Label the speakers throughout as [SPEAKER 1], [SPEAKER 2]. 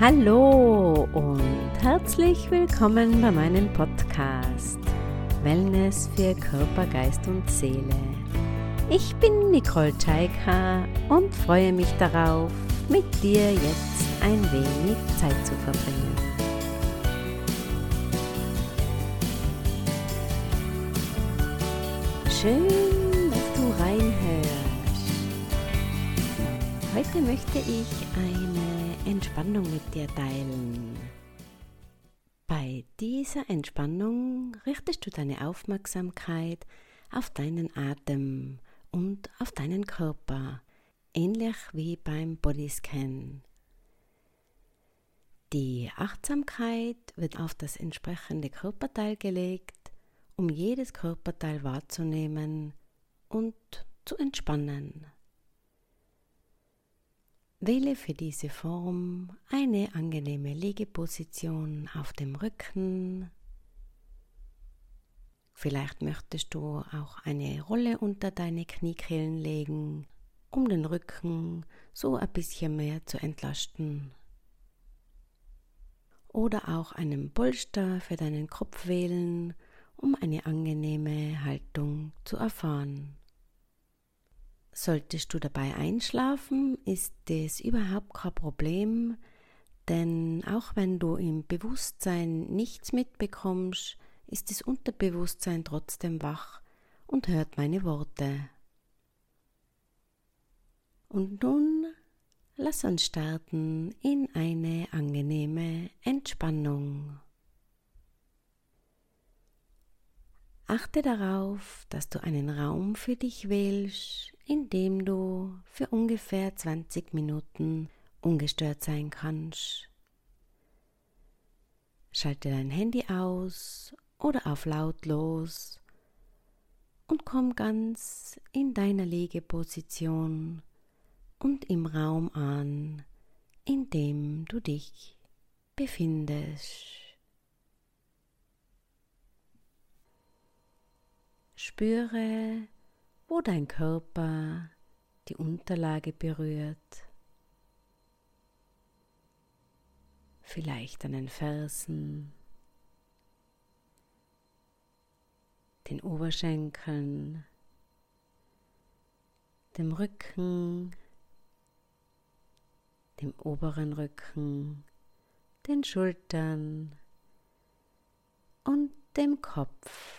[SPEAKER 1] Hallo und herzlich willkommen bei meinem Podcast Wellness für Körper, Geist und Seele. Ich bin Nicole Tschaika und freue mich darauf, mit dir jetzt ein wenig Zeit zu verbringen. Schön, dass du reinhörst. Heute möchte ich eine Entspannung mit dir teilen. Bei dieser Entspannung richtest du deine Aufmerksamkeit auf deinen Atem und auf deinen Körper, ähnlich wie beim Bodyscan. Die Achtsamkeit wird auf das entsprechende Körperteil gelegt um jedes Körperteil wahrzunehmen und zu entspannen. Wähle für diese Form eine angenehme Liegeposition auf dem Rücken. Vielleicht möchtest du auch eine Rolle unter deine Kniekehlen legen, um den Rücken so ein bisschen mehr zu entlasten. Oder auch einen Polster für deinen Kopf wählen, um eine angenehme Haltung zu erfahren. Solltest du dabei einschlafen, ist es überhaupt kein Problem, denn auch wenn du im Bewusstsein nichts mitbekommst, ist das Unterbewusstsein trotzdem wach und hört meine Worte. Und nun lass uns starten in eine angenehme Entspannung. Achte darauf, dass du einen Raum für dich wählst, in dem du für ungefähr 20 Minuten ungestört sein kannst. Schalte dein Handy aus oder auf lautlos und komm ganz in deiner Liegeposition und im Raum an, in dem du dich befindest. Spüre, wo dein Körper die Unterlage berührt. Vielleicht an den Fersen, den Oberschenkeln, dem Rücken, dem oberen Rücken, den Schultern und dem Kopf.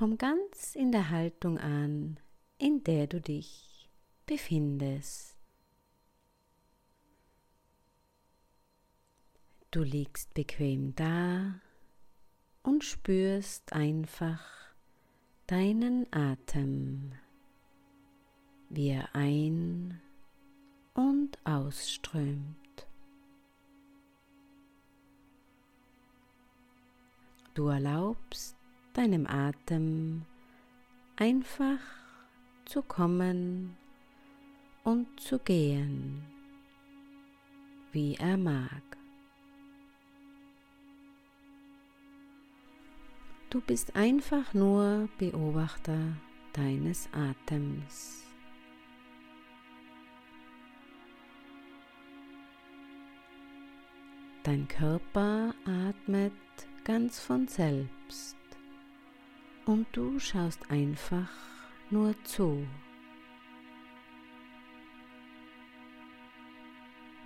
[SPEAKER 1] Komm ganz in der Haltung an, in der du dich befindest. Du liegst bequem da und spürst einfach deinen Atem, wie er ein- und ausströmt. Du erlaubst deinem Atem einfach zu kommen und zu gehen, wie er mag. Du bist einfach nur Beobachter deines Atems. Dein Körper atmet ganz von selbst und du schaust einfach nur zu.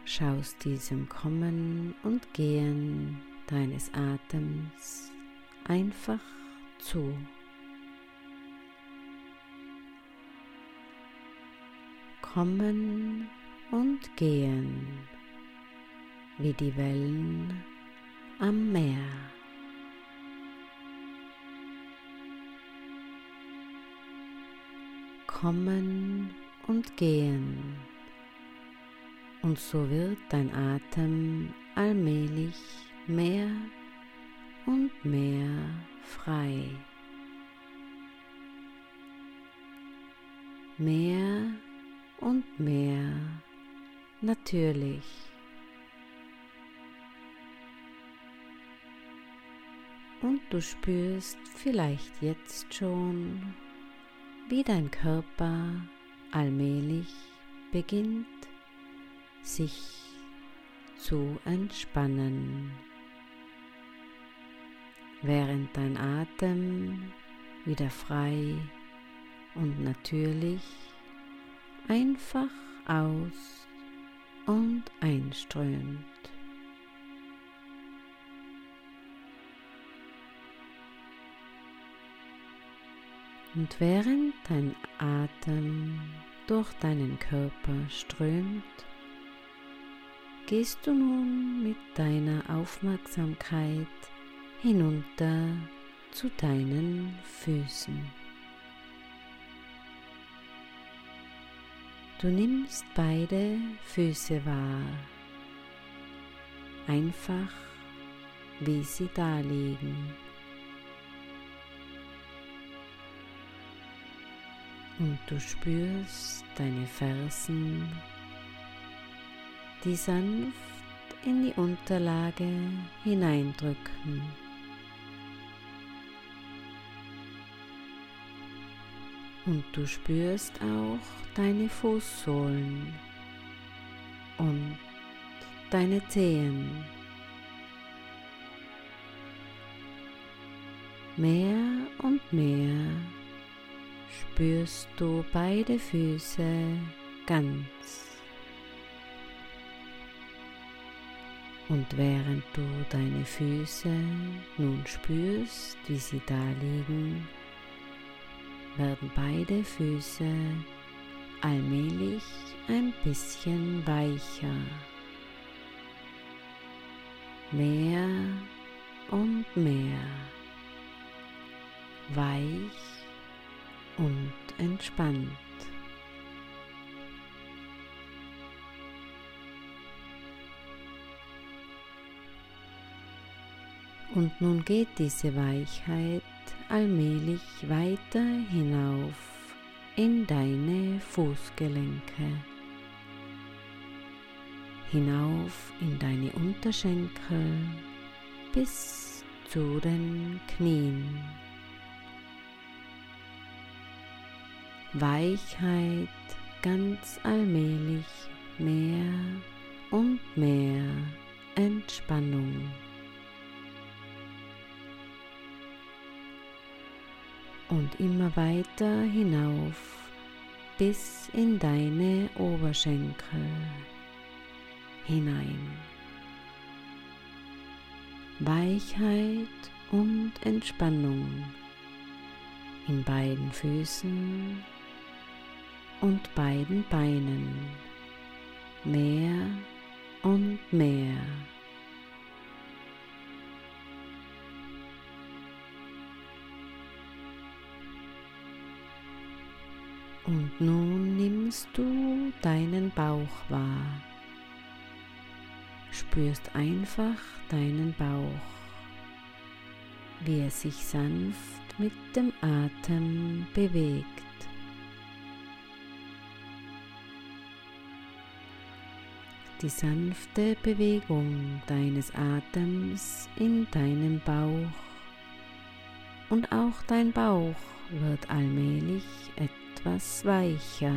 [SPEAKER 1] Schaust diesem Kommen und Gehen deines Atems einfach zu. Kommen und gehen wie die Wellen am Meer. Kommen und gehen. Und so wird dein Atem allmählich mehr und mehr frei. Mehr und mehr natürlich. Und du spürst vielleicht jetzt schon, wie dein Körper allmählich beginnt sich zu entspannen, während dein Atem wieder frei und natürlich einfach aus und einströmt. Und während dein Atem durch deinen Körper strömt, gehst du nun mit deiner Aufmerksamkeit hinunter zu deinen Füßen. Du nimmst beide Füße wahr, einfach wie sie da liegen. Und du spürst deine Fersen, die sanft in die Unterlage hineindrücken. Und du spürst auch deine Fußsohlen und deine Zehen. Mehr und mehr spürst du beide Füße ganz. Und während du deine Füße nun spürst, wie sie da liegen, werden beide Füße allmählich ein bisschen weicher. Mehr und mehr weich und entspannt. Und nun geht diese Weichheit allmählich weiter hinauf in deine Fußgelenke, hinauf in deine Unterschenkel bis zu den Knien. Weichheit ganz allmählich mehr und mehr Entspannung. Und immer weiter hinauf bis in deine Oberschenkel hinein. Weichheit und Entspannung in beiden Füßen und beiden Beinen mehr und mehr. Und nun nimmst du deinen Bauch wahr. Spürst einfach deinen Bauch, wie er sich sanft mit dem Atem bewegt. Die sanfte Bewegung deines Atems in deinem Bauch und auch dein Bauch wird allmählich etwas weicher.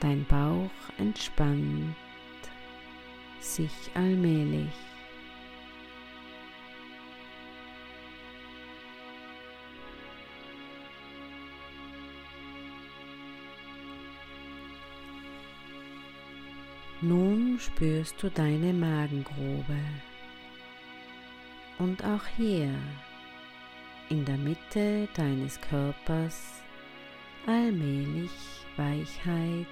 [SPEAKER 1] Dein Bauch entspannt sich allmählich. Nun spürst du deine Magengrube und auch hier in der Mitte deines Körpers allmählich Weichheit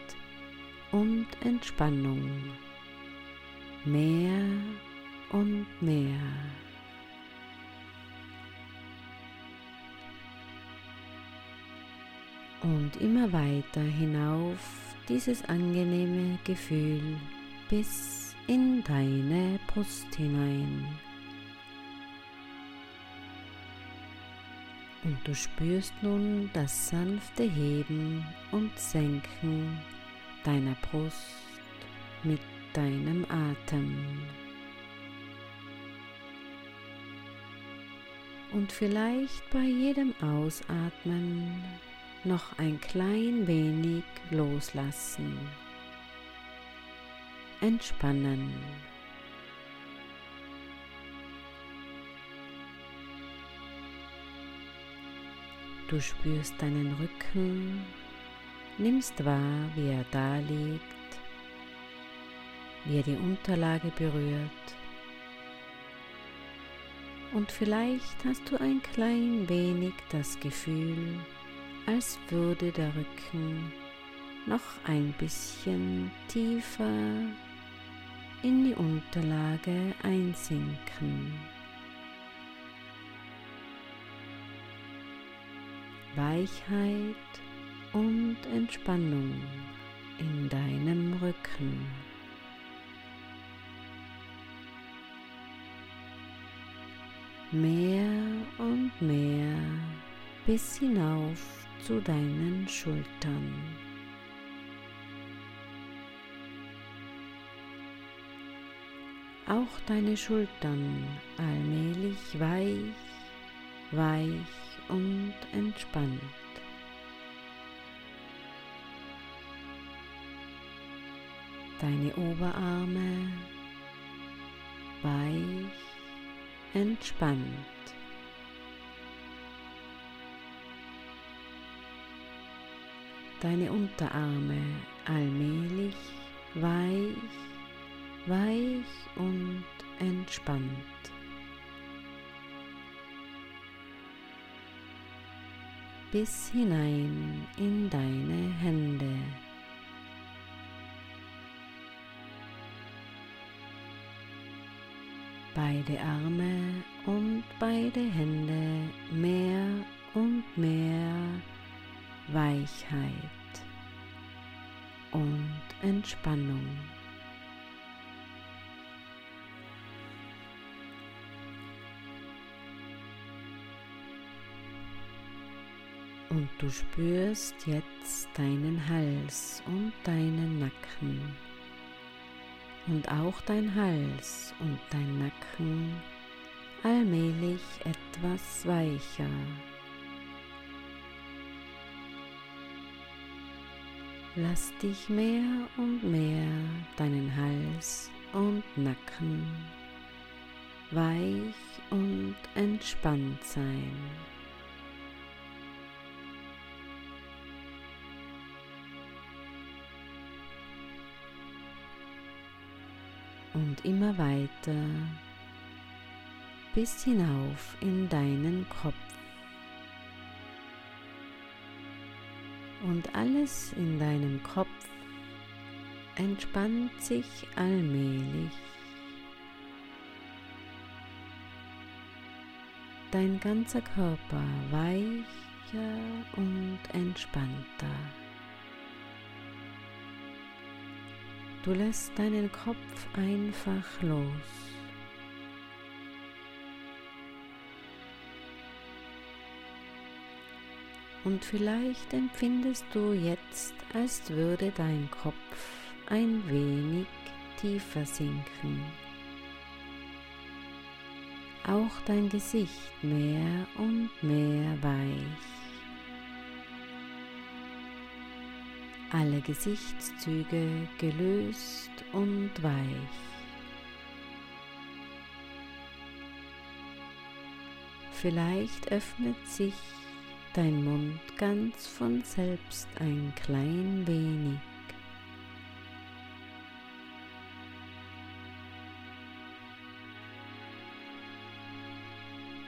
[SPEAKER 1] und Entspannung mehr und mehr. Und immer weiter hinauf dieses angenehme Gefühl bis in deine Brust hinein. Und du spürst nun das sanfte Heben und Senken deiner Brust mit deinem Atem. Und vielleicht bei jedem Ausatmen noch ein klein wenig loslassen, entspannen. Du spürst deinen Rücken, nimmst wahr, wie er da liegt, wie er die Unterlage berührt. Und vielleicht hast du ein klein wenig das Gefühl, als würde der Rücken noch ein bisschen tiefer in die Unterlage einsinken. Weichheit und Entspannung in deinem Rücken. Mehr und mehr bis hinauf zu deinen Schultern. Auch deine Schultern allmählich weich, weich und entspannt. Deine Oberarme weich, entspannt. Deine Unterarme allmählich weich, weich und entspannt. bis hinein in deine Hände. Beide Arme und beide Hände mehr und mehr Weichheit und Entspannung. Und du spürst jetzt deinen Hals und deinen Nacken. Und auch dein Hals und dein Nacken allmählich etwas weicher. Lass dich mehr und mehr deinen Hals und Nacken weich und entspannt sein. und immer weiter bis hinauf in deinen Kopf. Und alles in deinem Kopf entspannt sich allmählich. Dein ganzer Körper weicher und entspannter. Du lässt deinen Kopf einfach los. Und vielleicht empfindest du jetzt, als würde dein Kopf ein wenig tiefer sinken. Auch dein Gesicht mehr und mehr weich. alle Gesichtszüge gelöst und weich. Vielleicht öffnet sich dein Mund ganz von selbst ein klein wenig.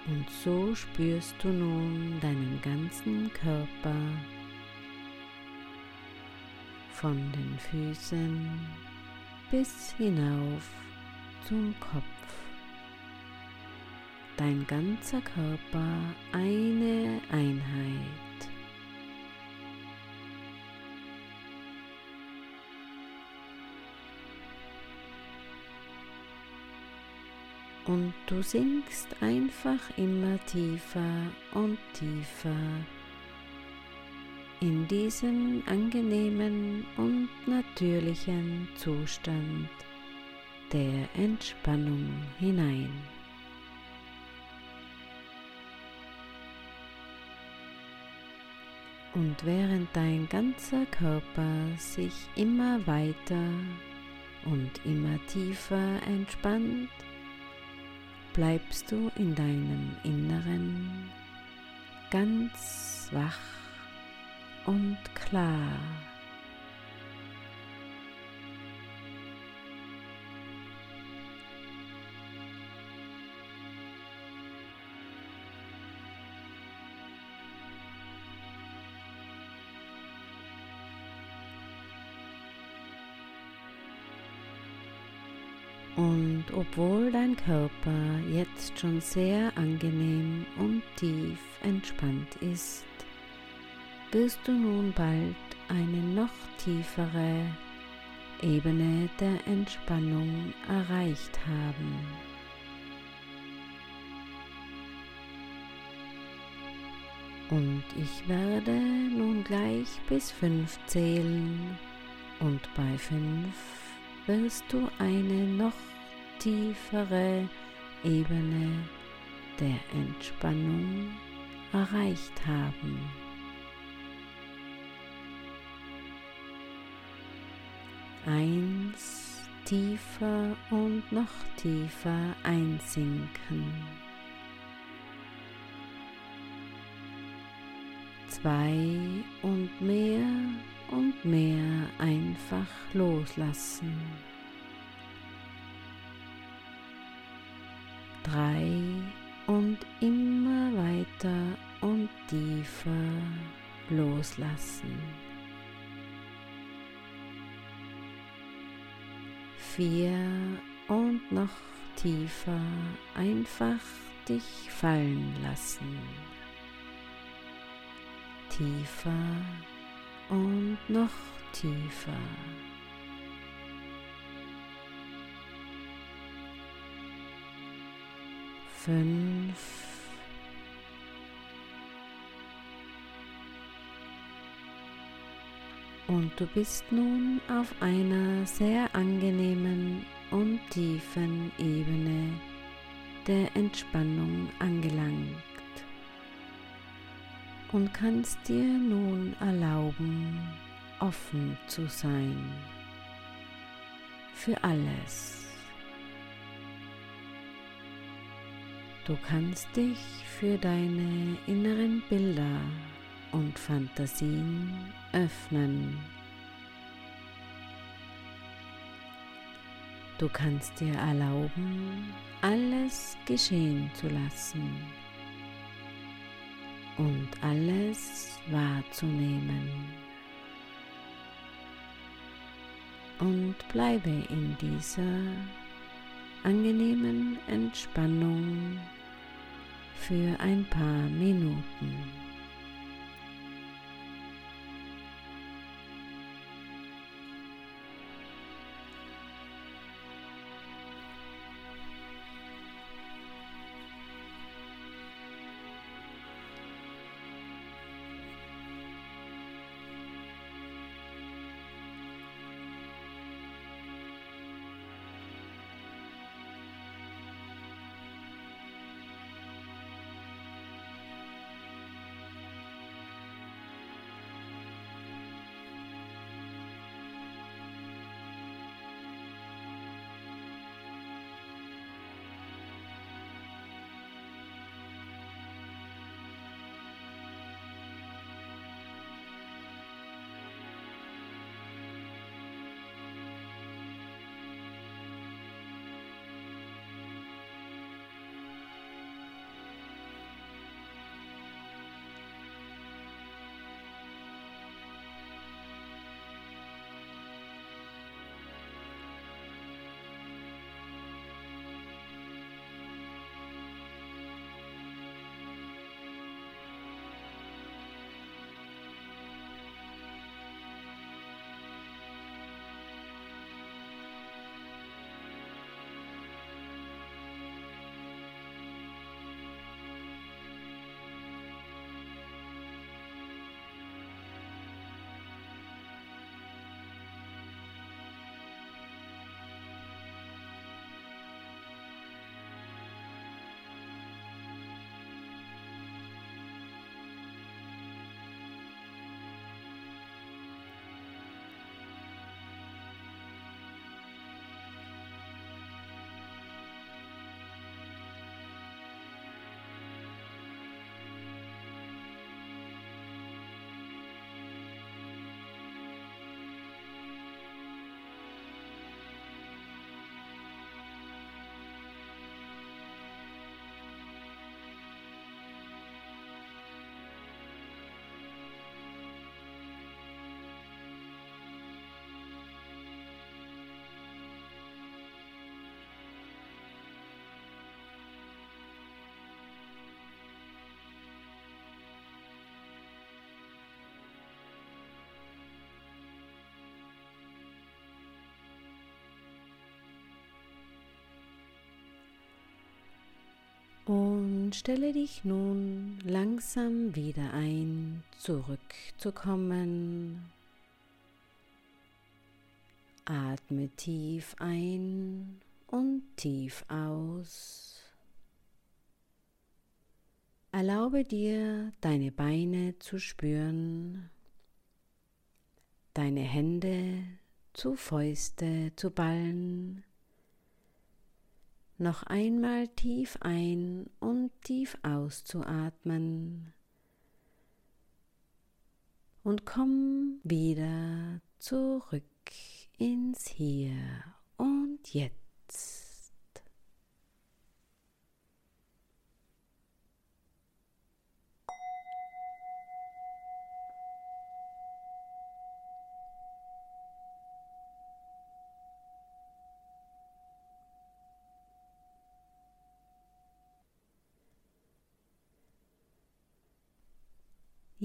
[SPEAKER 1] Und so spürst du nun deinen ganzen Körper von den Füßen bis hinauf zum Kopf. Dein ganzer Körper eine Einheit. Und du sinkst einfach immer tiefer und tiefer in diesen angenehmen und natürlichen Zustand der Entspannung hinein. Und während dein ganzer Körper sich immer weiter und immer tiefer entspannt, bleibst du in deinem Inneren ganz wach und klar. Und obwohl dein Körper jetzt schon sehr angenehm und tief entspannt ist, wirst du nun bald eine noch tiefere Ebene der Entspannung erreicht haben. Und ich werde nun gleich bis fünf zählen und bei fünf wirst du eine noch tiefere Ebene der Entspannung erreicht haben. Eins tiefer und noch tiefer einsinken. Zwei und mehr und mehr einfach loslassen. Loslassen. Vier und noch tiefer einfach dich fallen lassen. Tiefer und noch tiefer. Fünf. Und du bist nun auf einer sehr angenehmen und tiefen Ebene der Entspannung angelangt und kannst dir nun erlauben, offen zu sein für alles. Du kannst dich für deine inneren Bilder und Fantasien öffnen. Du kannst dir erlauben, alles geschehen zu lassen und alles wahrzunehmen. Und bleibe in dieser angenehmen Entspannung für ein paar Minuten. Und stelle dich nun langsam wieder ein, zurückzukommen. Atme tief ein und tief aus. Erlaube dir, deine Beine zu spüren, deine Hände zu Fäuste zu ballen noch einmal tief ein und tief auszuatmen. Und komm wieder zurück ins Hier und Jetzt.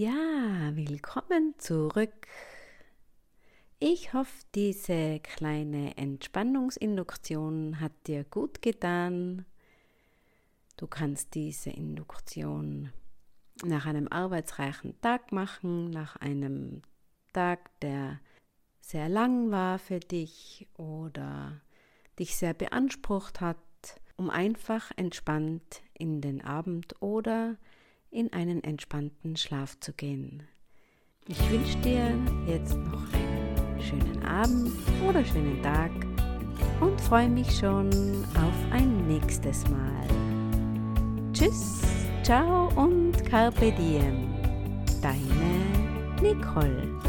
[SPEAKER 1] Ja, willkommen zurück. Ich hoffe, diese kleine Entspannungsinduktion hat dir gut getan. Du kannst diese Induktion nach einem arbeitsreichen Tag machen, nach einem Tag, der sehr lang war für dich oder dich sehr beansprucht hat, um einfach entspannt in den Abend oder in einen entspannten Schlaf zu gehen. Ich wünsche dir jetzt noch einen schönen Abend oder schönen Tag und freue mich schon auf ein nächstes Mal. Tschüss, ciao und carpe diem. Deine Nicole.